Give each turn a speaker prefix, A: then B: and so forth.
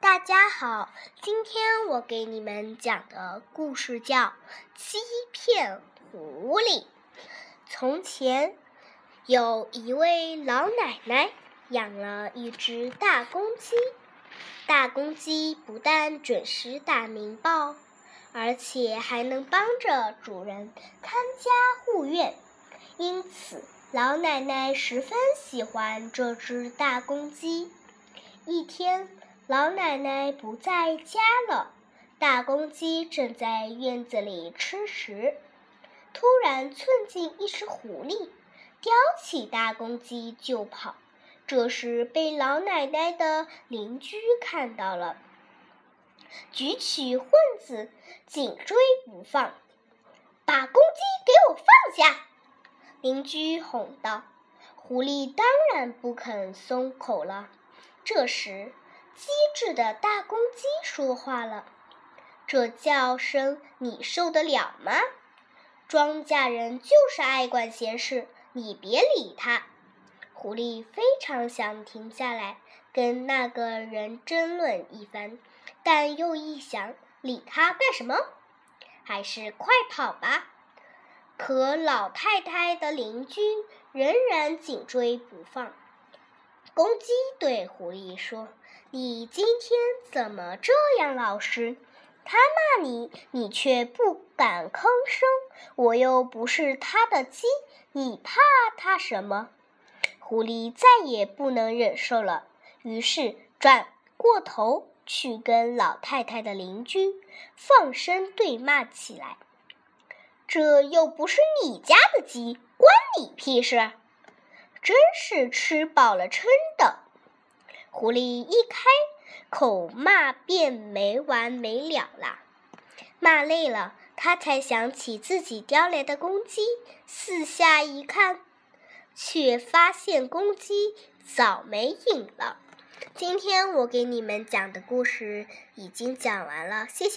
A: 大家好，今天我给你们讲的故事叫《欺骗狐狸》。从前有一位老奶奶养了一只大公鸡，大公鸡不但准时打鸣报，而且还能帮着主人看家护院，因此老奶奶十分喜欢这只大公鸡。一天，老奶奶不在家了，大公鸡正在院子里吃食。突然窜进一只狐狸，叼起大公鸡就跑。这时被老奶奶的邻居看到了，举起棍子紧追不放，把公鸡给我放下！邻居吼道。狐狸当然不肯松口了。这时，机智的大公鸡说话了：“这叫声你受得了吗？”庄稼人就是爱管闲事，你别理他。狐狸非常想停下来跟那个人争论一番，但又一想，理他干什么？还是快跑吧。可老太太的邻居仍然紧追不放。公鸡对狐狸说：“你今天怎么这样老实？”他骂你，你却不敢吭声。我又不是他的鸡，你怕他什么？狐狸再也不能忍受了，于是转过头去跟老太太的邻居放声对骂起来。这又不是你家的鸡，关你屁事！真是吃饱了撑的。狐狸一开。口骂便没完没了了，骂累了，他才想起自己叼来的公鸡，四下一看，却发现公鸡早没影了。今天我给你们讲的故事已经讲完了，谢谢。